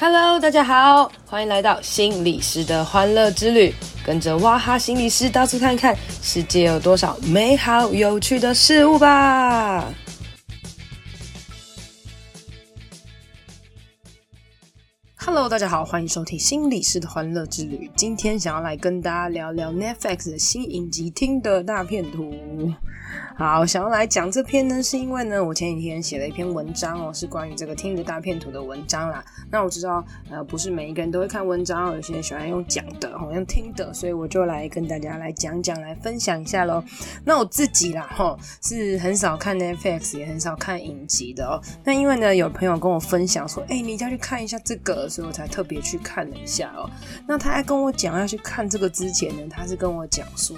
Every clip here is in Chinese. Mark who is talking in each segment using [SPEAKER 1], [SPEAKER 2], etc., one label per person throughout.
[SPEAKER 1] Hello，大家好，欢迎来到心理师的欢乐之旅，跟着哇哈心理师到处看看，世界有多少美好有趣的事物吧。Hello，大家好，欢迎收听心理师的欢乐之旅。今天想要来跟大家聊聊 Netflix 的新影集《Tinder 大片图》。好，想要来讲这篇呢，是因为呢，我前几天写了一篇文章哦，是关于这个听的大片图的文章啦。那我知道，呃，不是每一个人都会看文章，有些人喜欢用讲的，好像听的，所以我就来跟大家来讲讲，来分享一下喽。那我自己啦，哈，是很少看 Netflix，也很少看影集的哦。那因为呢，有朋友跟我分享说，哎、你一定要去看一下这个，所以我才特别去看了一下哦。那他还跟我讲要去看这个之前呢，他是跟我讲说，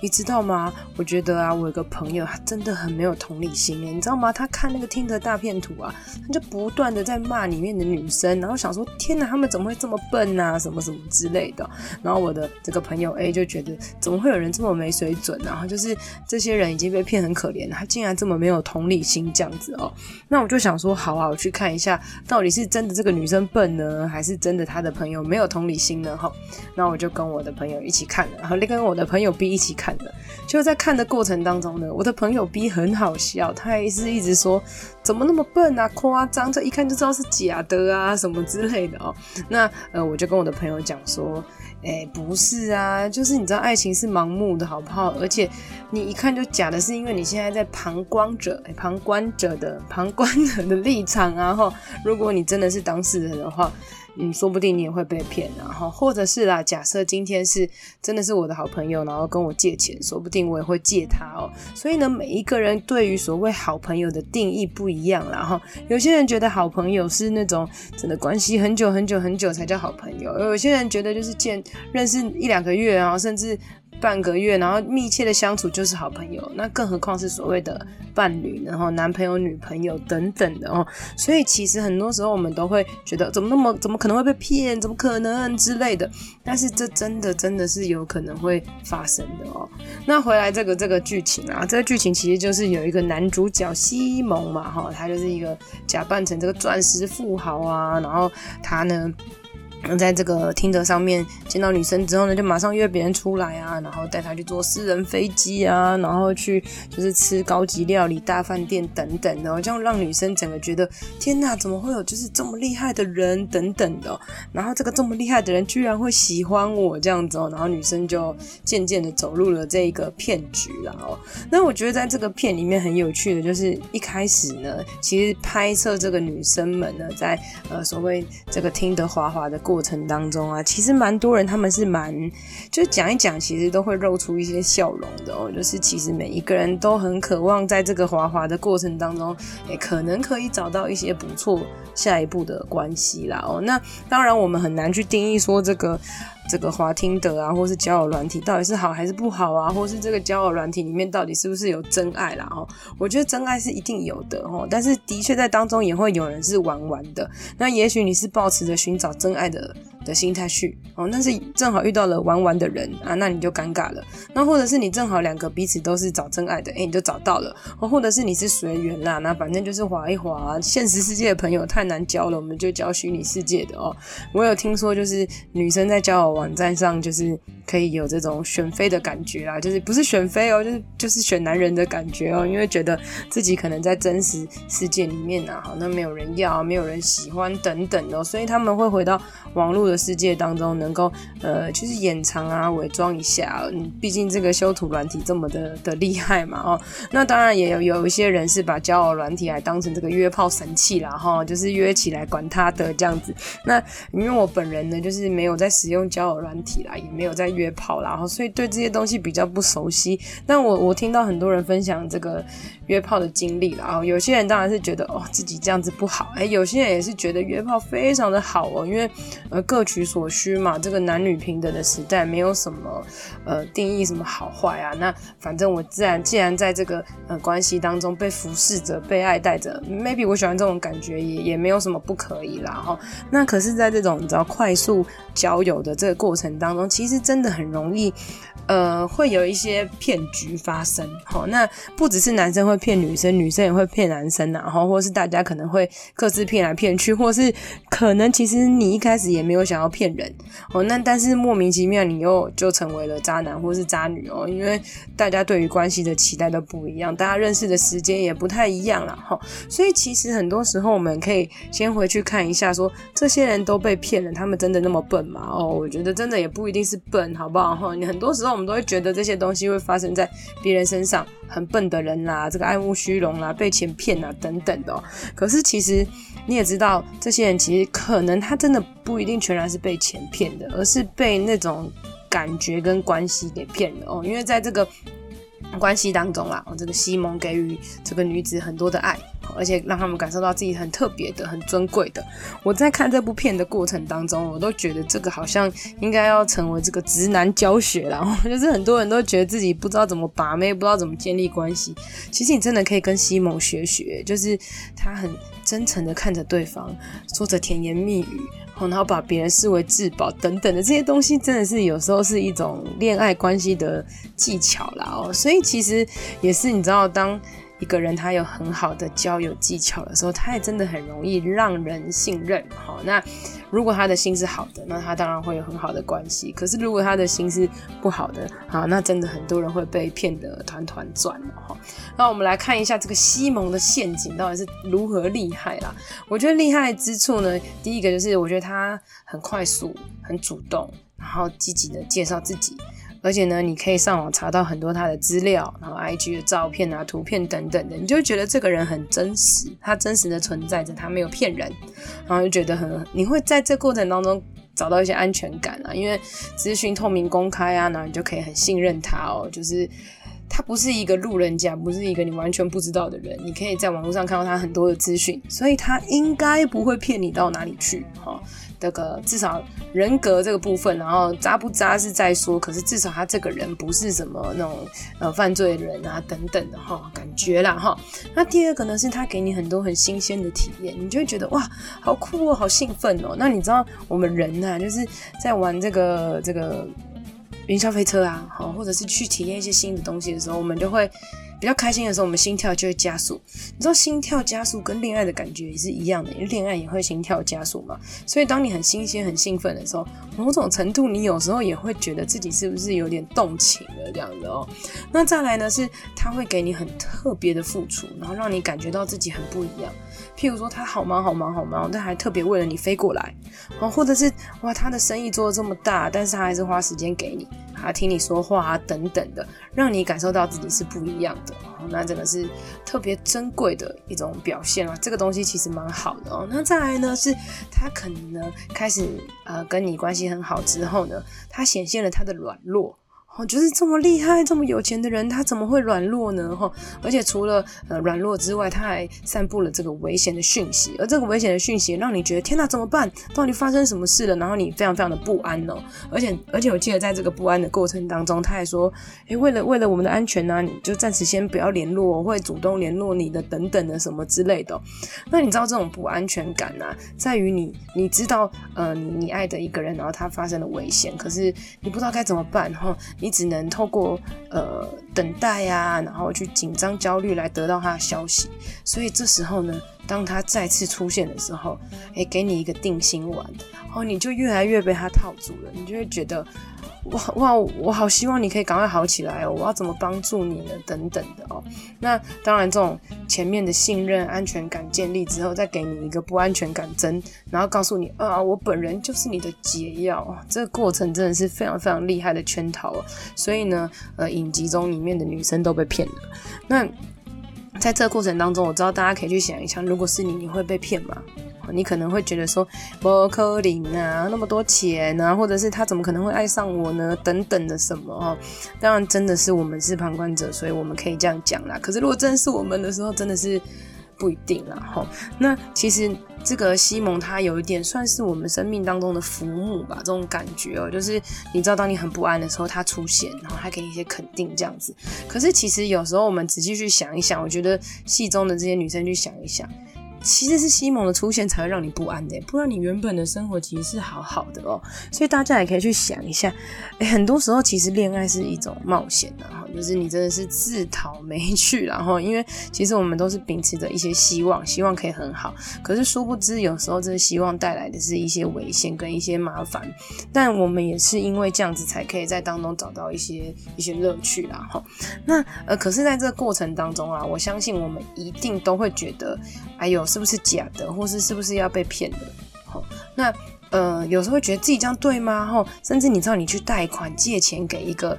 [SPEAKER 1] 你知道吗？我觉得啊，我有个朋友。真的很没有同理心诶，你知道吗？他看那个 Tinder 大片图啊，他就不断的在骂里面的女生，然后想说：天哪，他们怎么会这么笨啊？什么什么之类的。然后我的这个朋友 A 就觉得，怎么会有人这么没水准？然后就是这些人已经被骗很可怜了，他竟然这么没有同理心这样子哦。那我就想说，好啊，我去看一下，到底是真的这个女生笨呢，还是真的他的朋友没有同理心呢？哈，那我就跟我的朋友一起看了，然后跟我的朋友 B 一起看的。就在看的过程当中呢，我的。朋友 B 很好笑，他还是一直说怎么那么笨啊，夸张，这一看就知道是假的啊，什么之类的哦。那呃，我就跟我的朋友讲说，哎、不是啊，就是你知道爱情是盲目的，好不好？而且你一看就假的，是因为你现在在旁观者，旁观者的旁观者的立场啊。哈，如果你真的是当事人的话。嗯，说不定你也会被骗，然后或者是啦，假设今天是真的是我的好朋友，然后跟我借钱，说不定我也会借他哦。所以呢，每一个人对于所谓好朋友的定义不一样，然后有些人觉得好朋友是那种真的关系很久很久很久才叫好朋友，有些人觉得就是见认识一两个月啊，甚至。半个月，然后密切的相处就是好朋友，那更何况是所谓的伴侣，然后男朋友、女朋友等等的哦。所以其实很多时候我们都会觉得，怎么那么怎么可能会被骗？怎么可能之类的？但是这真的真的是有可能会发生的哦。那回来这个这个剧情啊，这个剧情其实就是有一个男主角西蒙嘛，哈，他就是一个假扮成这个钻石富豪啊，然后他呢。在这个听得上面见到女生之后呢，就马上约别人出来啊，然后带她去坐私人飞机啊，然后去就是吃高级料理大饭店等等的，这样让女生整个觉得天哪，怎么会有就是这么厉害的人等等的，然后这个这么厉害的人居然会喜欢我这样子哦，然后女生就渐渐的走入了这一个骗局了哦。那我觉得在这个片里面很有趣的就是一开始呢，其实拍摄这个女生们呢，在呃所谓这个 Tinder 滑滑的过程当中啊，其实蛮多人他们是蛮，就讲一讲，其实都会露出一些笑容的哦。就是其实每一个人都很渴望在这个滑滑的过程当中，诶可能可以找到一些不错下一步的关系啦哦。那当然我们很难去定义说这个。这个华听的啊，或是交友软体到底是好还是不好啊？或是这个交友软体里面到底是不是有真爱啦？哦，我觉得真爱是一定有的哦，但是的确在当中也会有人是玩玩的。那也许你是抱持着寻找真爱的的心态去哦，但是正好遇到了玩玩的人啊，那你就尴尬了。那或者是你正好两个彼此都是找真爱的，哎，你就找到了。哦，或者是你是随缘啦，那反正就是划一滑。现实世界的朋友太难交了，我们就交虚拟世界的哦。我有听说，就是女生在交友网站上就是可以有这种选妃的感觉啦，就是不是选妃哦，就是就是选男人的感觉哦，因为觉得自己可能在真实世界里面啊，好，那没有人要，没有人喜欢等等哦，所以他们会回到网络的世界当中，能够呃，就是掩藏啊，伪装一下。嗯，毕竟这个修图软体这么的的厉害嘛，哦，那当然也有有一些人是把交友软体还当成这个约炮神器啦，哈，就是约起来管他的这样子。那因为我本人呢，就是没有在使用交友软体啦，也没有在约约炮啦，然后所以对这些东西比较不熟悉。但我我听到很多人分享这个约炮的经历啦，然后有些人当然是觉得哦自己这样子不好，哎，有些人也是觉得约炮非常的好哦，因为呃各各取所需嘛，这个男女平等的时代，没有什么呃定义什么好坏啊。那反正我自然既然在这个呃关系当中被服侍着、被爱戴着，maybe 我喜欢这种感觉也也没有什么不可以啦哈。那可是，在这种你知道快速交友的这个过程当中，其实真的很容易。呃，会有一些骗局发生，齁，那不只是男生会骗女生，女生也会骗男生，然后或是大家可能会各自骗来骗去，或是可能其实你一开始也没有想要骗人，哦，那但是莫名其妙你又就成为了渣男或是渣女哦，因为大家对于关系的期待都不一样，大家认识的时间也不太一样了，哈，所以其实很多时候我们可以先回去看一下说，说这些人都被骗了，他们真的那么笨吗？哦，我觉得真的也不一定是笨，好不好？齁，你很多时候。我们都会觉得这些东西会发生在别人身上，很笨的人啦，这个爱慕虚荣啦，被钱骗啦等等的喔。可是其实你也知道，这些人其实可能他真的不一定全然是被钱骗的，而是被那种感觉跟关系给骗了哦。因为在这个关系当中啦，这个西蒙给予这个女子很多的爱。而且让他们感受到自己很特别的、很尊贵的。我在看这部片的过程当中，我都觉得这个好像应该要成为这个直男教学啦。然 后就是很多人都觉得自己不知道怎么把妹，不知道怎么建立关系。其实你真的可以跟西蒙学学，就是他很真诚的看着对方，说着甜言蜜语，然后把别人视为至宝等等的这些东西，真的是有时候是一种恋爱关系的技巧啦哦。所以其实也是你知道当。一个人他有很好的交友技巧的时候，他也真的很容易让人信任。好，那如果他的心是好的，那他当然会有很好的关系。可是如果他的心是不好的，好，那真的很多人会被骗得团团转。哈，那我们来看一下这个西蒙的陷阱到底是如何厉害啦。我觉得厉害之处呢，第一个就是我觉得他很快速、很主动，然后积极的介绍自己。而且呢，你可以上网查到很多他的资料，然后 IG 的照片啊、图片等等的，你就觉得这个人很真实，他真实的存在着，他没有骗人，然后就觉得很，你会在这过程当中找到一些安全感啊，因为资讯透明公开啊，然后你就可以很信任他哦，就是他不是一个路人甲，不是一个你完全不知道的人，你可以在网络上看到他很多的资讯，所以他应该不会骗你到哪里去，哈。这个至少人格这个部分，然后渣不渣是再说，可是至少他这个人不是什么那种呃犯罪人啊等等的哈，感觉啦哈。那第二个呢，是他给你很多很新鲜的体验，你就会觉得哇，好酷哦，好兴奋哦。那你知道我们人呢、啊，就是在玩这个这个云霄飞车啊，好，或者是去体验一些新的东西的时候，我们就会。比较开心的时候，我们心跳就会加速。你知道心跳加速跟恋爱的感觉也是一样的，因为恋爱也会心跳加速嘛。所以当你很新鲜、很兴奋的时候，某种程度你有时候也会觉得自己是不是有点动情了这样子哦。那再来呢，是他会给你很特别的付出，然后让你感觉到自己很不一样。譬如说他好忙好忙好忙，但还特别为了你飞过来，哦，或者是哇他的生意做得这么大，但是他还是花时间给你。啊，听你说话啊，等等的，让你感受到自己是不一样的，哦那真的是特别珍贵的一种表现啊。这个东西其实蛮好的哦。那再来呢，是他可能呢开始呃跟你关系很好之后呢，他显现了他的软弱。哦，就是这么厉害、这么有钱的人，他怎么会软弱呢？哈，而且除了呃软弱之外，他还散布了这个危险的讯息，而这个危险的讯息让你觉得天哪，怎么办？到底发生什么事了？然后你非常非常的不安哦。而且而且我记得在这个不安的过程当中，他还说，诶，为了为了我们的安全呢、啊，你就暂时先不要联络，我会主动联络你的，等等的什么之类的。那你知道这种不安全感啊，在于你你知道呃你你爱的一个人，然后他发生了危险，可是你不知道该怎么办，哈。你只能透过呃等待呀、然后去紧张焦虑来得到他的消息。所以这时候呢，当他再次出现的时候，诶，给你一个定心丸，哦，你就越来越被他套住了，你就会觉得。哇哇！我好希望你可以赶快好起来哦！我要怎么帮助你呢？等等的哦。那当然，这种前面的信任、安全感建立之后，再给你一个不安全感针，然后告诉你啊，我本人就是你的解药。这个过程真的是非常非常厉害的圈套哦。所以呢，呃，影集中里面的女生都被骗了。那在这个过程当中，我知道大家可以去想一想，如果是你，你会被骗吗？你可能会觉得说，不可能啊，那么多钱啊，或者是他怎么可能会爱上我呢？等等的什么哦。当然，真的是我们是旁观者，所以我们可以这样讲啦。可是，如果真的是我们的时候，真的是。不一定啦。哈。那其实这个西蒙他有一点算是我们生命当中的浮木吧，这种感觉哦，就是你知道当你很不安的时候，他出现，然后他给你一些肯定这样子。可是其实有时候我们仔细去想一想，我觉得戏中的这些女生去想一想。其实是西蒙的出现才会让你不安的，不然你原本的生活其实是好好的哦。所以大家也可以去想一下，诶，很多时候其实恋爱是一种冒险的哈，就是你真的是自讨没趣，然后因为其实我们都是秉持着一些希望，希望可以很好，可是殊不知有时候这希望带来的是一些危险跟一些麻烦，但我们也是因为这样子才可以在当中找到一些一些乐趣啦哈。那呃，可是在这个过程当中啊，我相信我们一定都会觉得，哎呦。是不是假的，或是是不是要被骗的？好，那呃，有时候会觉得自己这样对吗？哈，甚至你知道，你去贷款借钱给一个。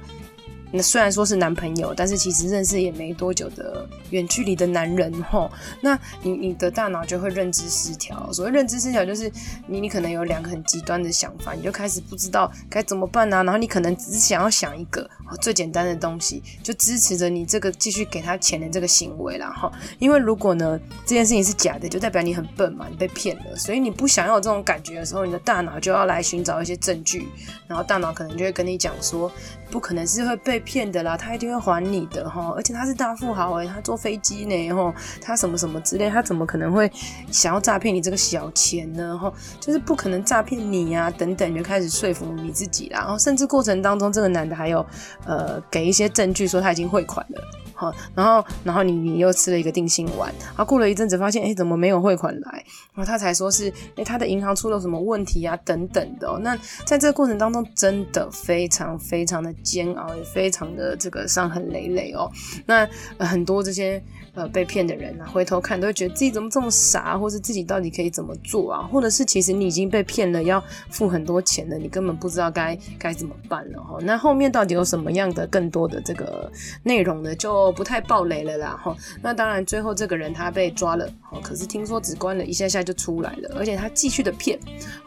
[SPEAKER 1] 那虽然说是男朋友，但是其实认识也没多久的远距离的男人吼，那你你的大脑就会认知失调。所谓认知失调，就是你你可能有两个很极端的想法，你就开始不知道该怎么办啊。然后你可能只想要想一个最简单的东西，就支持着你这个继续给他钱的这个行为啦哈。因为如果呢这件事情是假的，就代表你很笨嘛，你被骗了。所以你不想要这种感觉的时候，你的大脑就要来寻找一些证据，然后大脑可能就会跟你讲说，不可能是会被。骗的啦，他一定会还你的哈，而且他是大富豪诶，他坐飞机呢哈，他什么什么之类，他怎么可能会想要诈骗你这个小钱呢哈？就是不可能诈骗你、啊，等等，就开始说服你自己啦，然后甚至过程当中，这个男的还有呃给一些证据说他已经汇款了。好，然后，然后你你又吃了一个定心丸，然后过了一阵子发现，哎，怎么没有汇款来？然后他才说是，哎，他的银行出了什么问题啊，等等的哦。那在这个过程当中，真的非常非常的煎熬，也非常的这个伤痕累累哦。那、很多这些。呃，被骗的人啊，回头看都会觉得自己怎么这么傻，或是自己到底可以怎么做啊？或者是其实你已经被骗了，要付很多钱了，你根本不知道该该怎么办了哈。那后面到底有什么样的更多的这个内容呢？就不太爆雷了啦哈。那当然，最后这个人他被抓了，可是听说只关了一下下就出来了，而且他继续的骗。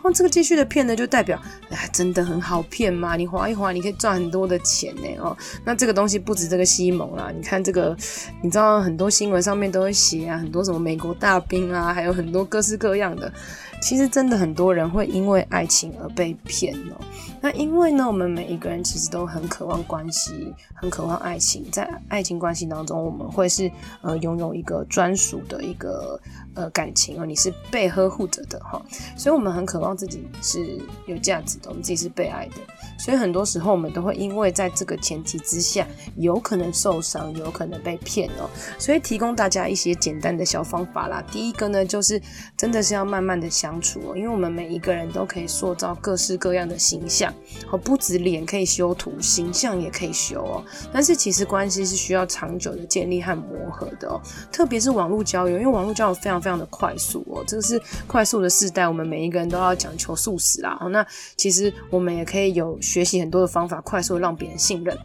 [SPEAKER 1] 哦，这个继续的骗呢，就代表哎，真的很好骗嘛？你划一划，你可以赚很多的钱呢哦。那这个东西不止这个西蒙啦，你看这个，你知道很多。新闻上面都会写啊，很多什么美国大兵啊，还有很多各式各样的。其实真的很多人会因为爱情而被骗哦。那因为呢，我们每一个人其实都很渴望关系，很渴望爱情。在爱情关系当中，我们会是呃拥有一个专属的一个呃感情哦，你是被呵护着的哈。所以我们很渴望自己是有价值的，我们自己是被爱的。所以很多时候我们都会因为在这个前提之下，有可能受伤，有可能被骗哦。所以提供大家一些简单的小方法啦。第一个呢，就是真的是要慢慢的想。相处，因为我们每一个人都可以塑造各式各样的形象，哦，不止脸可以修图，形象也可以修哦。但是其实关系是需要长久的建立和磨合的哦，特别是网络交友，因为网络交友非常非常的快速哦，这个是快速的时代，我们每一个人都要讲求速食啦。那其实我们也可以有学习很多的方法，快速的让别人信任。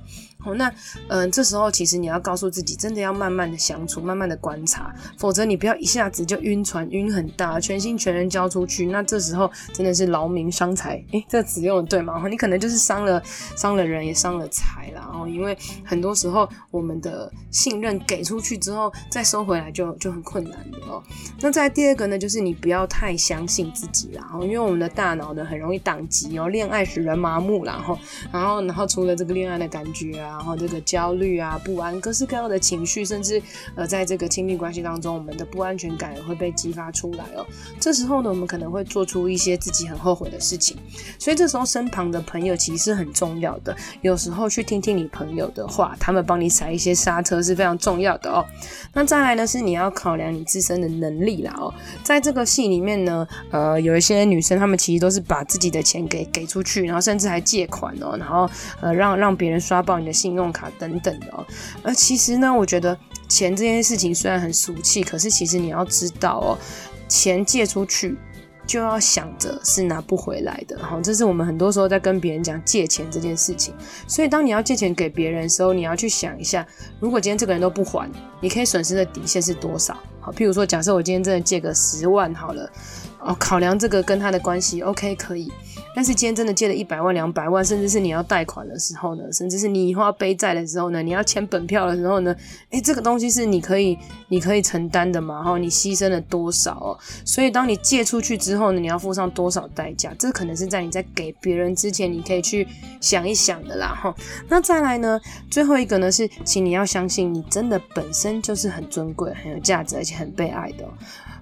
[SPEAKER 1] 哦，那嗯、这时候其实你要告诉自己，真的要慢慢的相处，慢慢的观察，否则你不要一下子就晕船，晕很大，全心全人交出去，那这时候真的是劳民伤财。诶，这词用的对吗？你可能就是伤了伤了人，也伤了财啦。哦，因为很多时候我们的信任给出去之后，再收回来就就很困难的哦。那再第二个呢，就是你不要太相信自己啦。哦，因为我们的大脑呢很容易当机哦，恋爱使人麻木啦。然后然后然后除了这个恋爱的感觉啊。然后这个焦虑啊、不安、各式各样的情绪，甚至呃，在这个亲密关系当中，我们的不安全感也会被激发出来哦。这时候呢，我们可能会做出一些自己很后悔的事情。所以这时候身旁的朋友其实是很重要的。有时候去听听你朋友的话，他们帮你踩一些刹车是非常重要的哦。那再来呢，是你要考量你自身的能力啦哦。在这个戏里面呢，呃，有一些女生她们其实都是把自己的钱给给出去，然后甚至还借款哦，然后呃让让别人刷爆你的。信用卡等等的哦，而其实呢，我觉得钱这件事情虽然很俗气，可是其实你要知道哦，钱借出去就要想着是拿不回来的，哈，这是我们很多时候在跟别人讲借钱这件事情。所以当你要借钱给别人的时候，你要去想一下，如果今天这个人都不还，你可以损失的底线是多少？好，譬如说，假设我今天真的借个十万好了。哦，考量这个跟他的关系，OK 可以。但是今天真的借了一百万、两百万，甚至是你要贷款的时候呢，甚至是你以后要背债的时候呢，你要签本票的时候呢，诶，这个东西是你可以、你可以承担的嘛？哈，你牺牲了多少哦？所以当你借出去之后呢，你要付上多少代价？这可能是在你在给别人之前，你可以去想一想的啦。哈，那再来呢，最后一个呢是，请你要相信，你真的本身就是很尊贵、很有价值，而且很被爱的。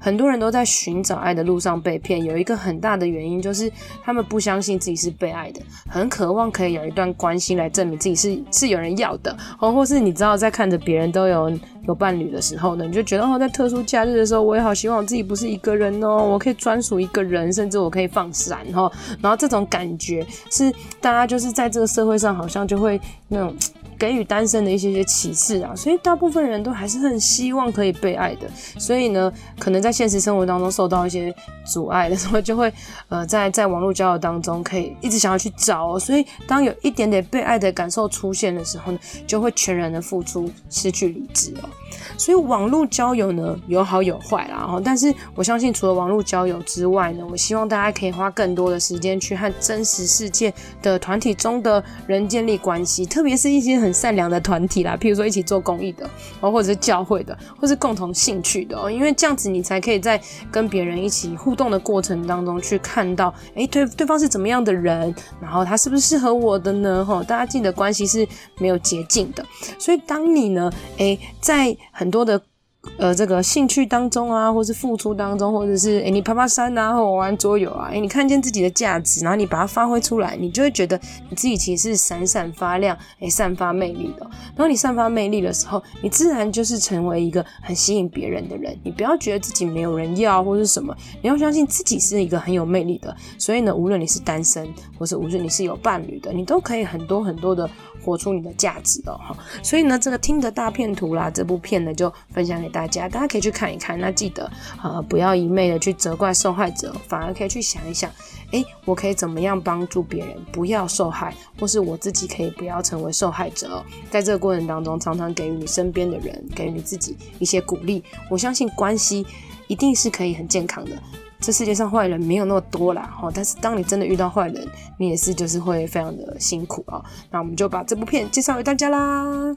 [SPEAKER 1] 很多人都在寻找爱的路上被骗，有一个很大的原因就是他们不相信自己是被爱的，很渴望可以有一段关系来证明自己是是有人要的，哦，或是你知道在看着别人都有有伴侣的时候呢，你就觉得哦，在特殊假日的时候，我也好希望我自己不是一个人哦，我可以专属一个人，甚至我可以放闪哦，然后这种感觉是大家就是在这个社会上好像就会那种。给予单身的一些些启示啊，所以大部分人都还是很希望可以被爱的，所以呢，可能在现实生活当中受到一些阻碍的时候，就会呃在在网络交友当中可以一直想要去找哦，所以当有一点点被爱的感受出现的时候呢，就会全然的付出，失去理智哦。所以网络交友呢，有好有坏啦哈，但是我相信除了网络交友之外呢，我希望大家可以花更多的时间去和真实世界的团体中的人建立关系，特别是一些很善良的团体啦，譬如说一起做公益的哦，或者是教会的，或是共同兴趣的哦，因为这样子你才可以在跟别人一起互动的过程当中去看到，诶，对对方是怎么样的人，然后他是不是适合我的呢？哈，大家记得关系是没有捷径的，所以当你呢，诶，在很多的。呃，这个兴趣当中啊，或是付出当中，或者是诶你爬爬山啊，或玩桌游啊，诶你看见自己的价值，然后你把它发挥出来，你就会觉得你自己其实是闪闪发亮，诶散发魅力的。然后你散发魅力的时候，你自然就是成为一个很吸引别人的人。你不要觉得自己没有人要或是什么，你要相信自己是一个很有魅力的。所以呢，无论你是单身，或是无论你是有伴侣的，你都可以很多很多的。活出你的价值哦，哈，所以呢，这个听的大片图啦，这部片呢就分享给大家，大家可以去看一看。那记得呃，不要一昧的去责怪受害者，反而可以去想一想，诶，我可以怎么样帮助别人不要受害，或是我自己可以不要成为受害者。在这个过程当中，常常给予你身边的人，给予你自己一些鼓励。我相信关系一定是可以很健康的。这世界上坏人没有那么多啦，哦！但是当你真的遇到坏人，你也是就是会非常的辛苦啊。那我们就把这部片介绍给大家啦。